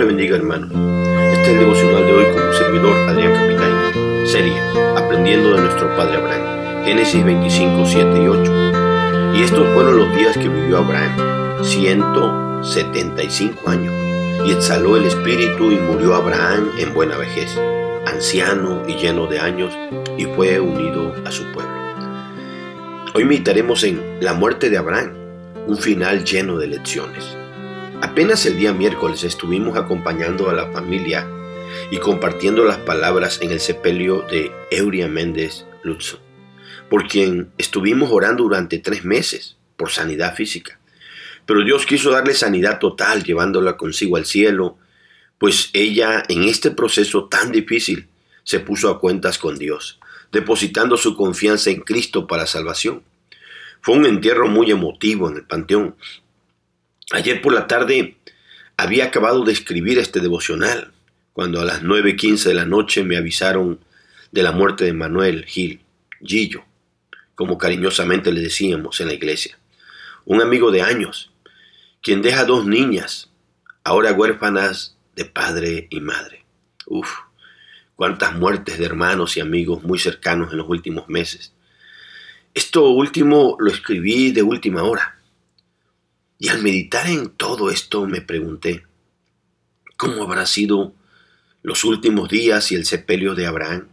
le bendiga hermano. Este es el devocional de hoy con un servidor Adrián Capitán. Serie Aprendiendo de nuestro Padre Abraham. Génesis 25, 7 y 8. Y estos fueron los días que vivió Abraham, 175 años. Y exhaló el espíritu y murió Abraham en buena vejez, anciano y lleno de años, y fue unido a su pueblo. Hoy meditaremos en la muerte de Abraham, un final lleno de lecciones. Apenas el día miércoles estuvimos acompañando a la familia y compartiendo las palabras en el sepelio de Euria Méndez Lutzo, por quien estuvimos orando durante tres meses por sanidad física. Pero Dios quiso darle sanidad total llevándola consigo al cielo, pues ella en este proceso tan difícil se puso a cuentas con Dios, depositando su confianza en Cristo para salvación. Fue un entierro muy emotivo en el panteón, Ayer por la tarde había acabado de escribir este devocional, cuando a las 9.15 de la noche me avisaron de la muerte de Manuel Gil, Gillo, como cariñosamente le decíamos en la iglesia. Un amigo de años, quien deja dos niñas, ahora huérfanas de padre y madre. Uf, cuántas muertes de hermanos y amigos muy cercanos en los últimos meses. Esto último lo escribí de última hora y al meditar en todo esto me pregunté, ¿cómo habrá sido los últimos días y el sepelio de Abraham?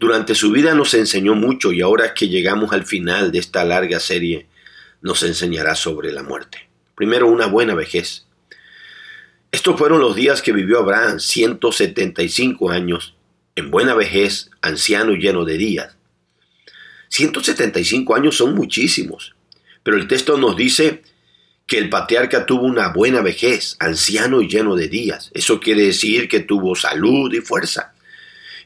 Durante su vida nos enseñó mucho y ahora que llegamos al final de esta larga serie, nos enseñará sobre la muerte. Primero, una buena vejez. Estos fueron los días que vivió Abraham, 175 años, en buena vejez, anciano y lleno de días. 175 años son muchísimos, pero el texto nos dice que el patriarca tuvo una buena vejez, anciano y lleno de días. Eso quiere decir que tuvo salud y fuerza.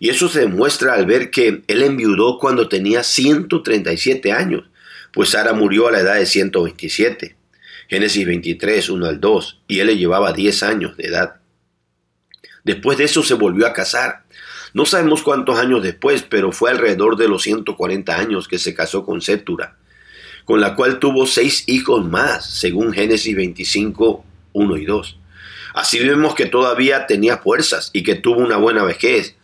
Y eso se demuestra al ver que él enviudó cuando tenía 137 años, pues Sara murió a la edad de 127. Génesis 23, 1 al 2, y él le llevaba 10 años de edad. Después de eso se volvió a casar. No sabemos cuántos años después, pero fue alrededor de los 140 años que se casó con Sétura con la cual tuvo seis hijos más, según Génesis 25, 1 y 2. Así vemos que todavía tenía fuerzas y que tuvo una buena vejez,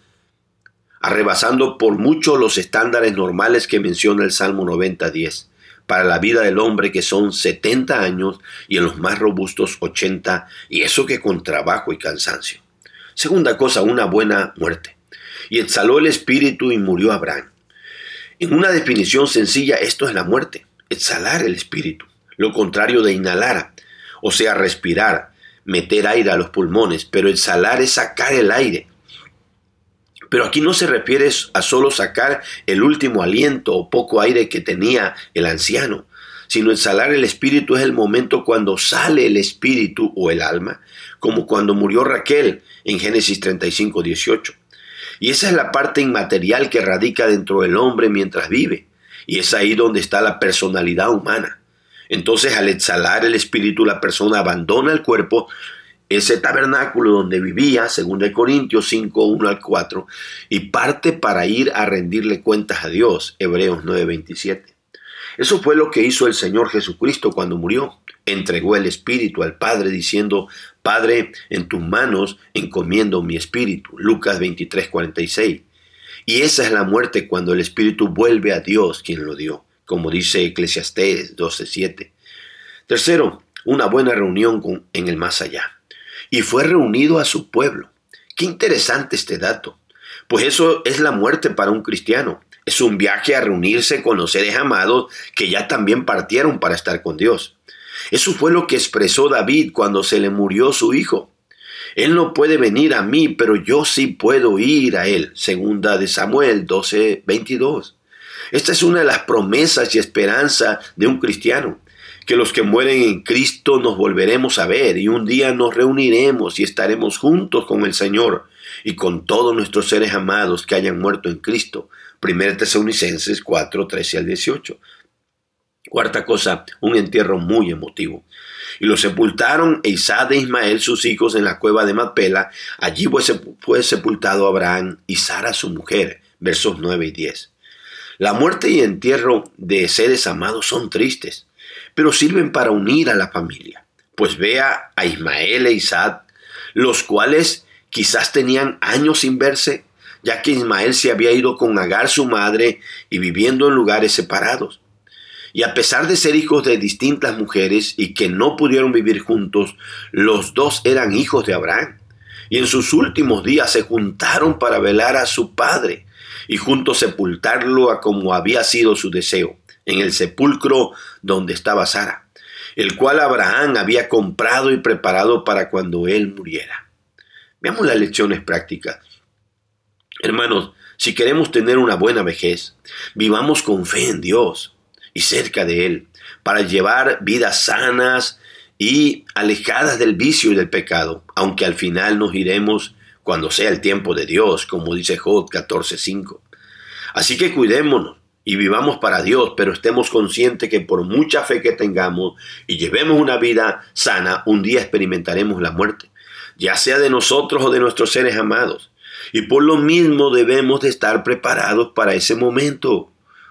arrebasando por mucho los estándares normales que menciona el Salmo 90, 10 para la vida del hombre que son 70 años y en los más robustos 80, y eso que con trabajo y cansancio. Segunda cosa, una buena muerte. Y exhaló el espíritu y murió Abraham. En una definición sencilla, esto es la muerte exhalar el espíritu, lo contrario de inhalar, o sea, respirar, meter aire a los pulmones, pero exhalar es sacar el aire. Pero aquí no se refiere a solo sacar el último aliento o poco aire que tenía el anciano, sino exhalar el espíritu es el momento cuando sale el espíritu o el alma, como cuando murió Raquel en Génesis 35, 18. Y esa es la parte inmaterial que radica dentro del hombre mientras vive. Y es ahí donde está la personalidad humana. Entonces al exhalar el espíritu la persona abandona el cuerpo, ese tabernáculo donde vivía, según de Corintios 5, 1 al 4, y parte para ir a rendirle cuentas a Dios, Hebreos 9, 27. Eso fue lo que hizo el Señor Jesucristo cuando murió. Entregó el espíritu al Padre diciendo, Padre, en tus manos encomiendo mi espíritu. Lucas 23, 46. Y esa es la muerte cuando el espíritu vuelve a Dios quien lo dio, como dice Eclesiastés 12:7. Tercero, una buena reunión en el más allá. Y fue reunido a su pueblo. Qué interesante este dato. Pues eso es la muerte para un cristiano. Es un viaje a reunirse con los seres amados que ya también partieron para estar con Dios. Eso fue lo que expresó David cuando se le murió su hijo. Él no puede venir a mí, pero yo sí puedo ir a Él. Segunda de Samuel 12, 22. Esta es una de las promesas y esperanzas de un cristiano, que los que mueren en Cristo nos volveremos a ver y un día nos reuniremos y estaremos juntos con el Señor y con todos nuestros seres amados que hayan muerto en Cristo. 1 Tesalonicenses 4, 13 al 18. Cuarta cosa, un entierro muy emotivo. Y lo sepultaron Isaac e Ismael, sus hijos, en la cueva de Matpela. Allí fue sepultado Abraham y Sara, su mujer. Versos 9 y 10. La muerte y entierro de seres amados son tristes, pero sirven para unir a la familia. Pues vea a Ismael e Isaac, los cuales quizás tenían años sin verse, ya que Ismael se había ido con Agar su madre y viviendo en lugares separados. Y a pesar de ser hijos de distintas mujeres y que no pudieron vivir juntos, los dos eran hijos de Abraham. Y en sus últimos días se juntaron para velar a su padre y juntos sepultarlo a como había sido su deseo, en el sepulcro donde estaba Sara, el cual Abraham había comprado y preparado para cuando él muriera. Veamos las lecciones prácticas. Hermanos, si queremos tener una buena vejez, vivamos con fe en Dios y cerca de Él, para llevar vidas sanas y alejadas del vicio y del pecado, aunque al final nos iremos cuando sea el tiempo de Dios, como dice Job 14:5. Así que cuidémonos y vivamos para Dios, pero estemos conscientes que por mucha fe que tengamos y llevemos una vida sana, un día experimentaremos la muerte, ya sea de nosotros o de nuestros seres amados. Y por lo mismo debemos de estar preparados para ese momento.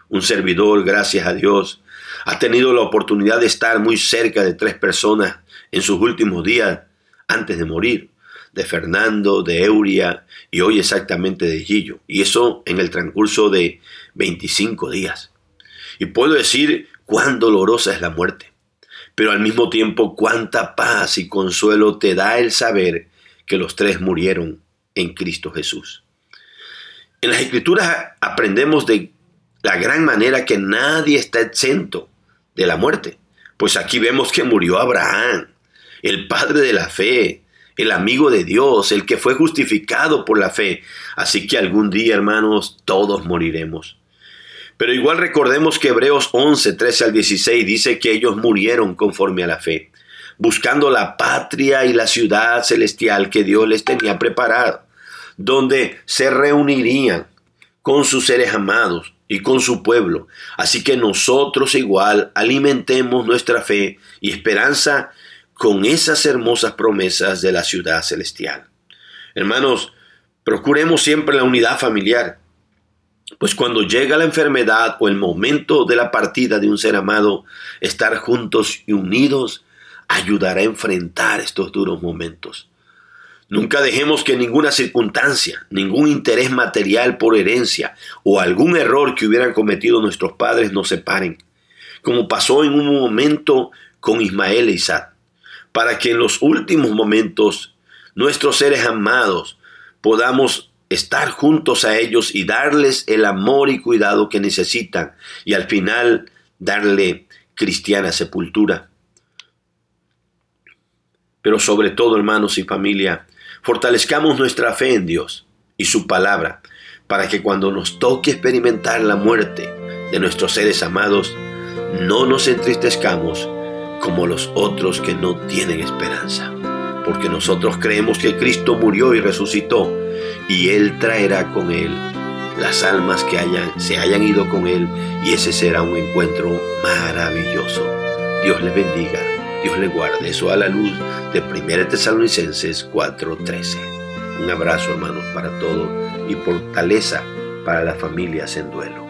Un servidor, gracias a Dios, ha tenido la oportunidad de estar muy cerca de tres personas en sus últimos días antes de morir de Fernando, de Euria y hoy exactamente de Gillo. Y eso en el transcurso de 25 días. Y puedo decir cuán dolorosa es la muerte, pero al mismo tiempo cuánta paz y consuelo te da el saber que los tres murieron en Cristo Jesús. En las escrituras aprendemos de la gran manera que nadie está exento de la muerte. Pues aquí vemos que murió Abraham, el padre de la fe, el amigo de Dios, el que fue justificado por la fe. Así que algún día, hermanos, todos moriremos. Pero igual recordemos que Hebreos 11, 13 al 16 dice que ellos murieron conforme a la fe, buscando la patria y la ciudad celestial que Dios les tenía preparado, donde se reunirían con sus seres amados y con su pueblo. Así que nosotros igual alimentemos nuestra fe y esperanza con esas hermosas promesas de la ciudad celestial. Hermanos, procuremos siempre la unidad familiar, pues cuando llega la enfermedad o el momento de la partida de un ser amado, estar juntos y unidos ayudará a enfrentar estos duros momentos. Nunca dejemos que ninguna circunstancia, ningún interés material por herencia o algún error que hubieran cometido nuestros padres nos separen, como pasó en un momento con Ismael e Isaac para que en los últimos momentos nuestros seres amados podamos estar juntos a ellos y darles el amor y cuidado que necesitan y al final darle cristiana sepultura. Pero sobre todo, hermanos y familia, fortalezcamos nuestra fe en Dios y su palabra para que cuando nos toque experimentar la muerte de nuestros seres amados, no nos entristezcamos como los otros que no tienen esperanza. Porque nosotros creemos que Cristo murió y resucitó y Él traerá con Él las almas que se hayan ido con Él y ese será un encuentro maravilloso. Dios les bendiga, Dios les guarde. Eso a la luz de 1 Tesalonicenses 4:13. Un abrazo hermanos para todos y fortaleza para las familias en duelo.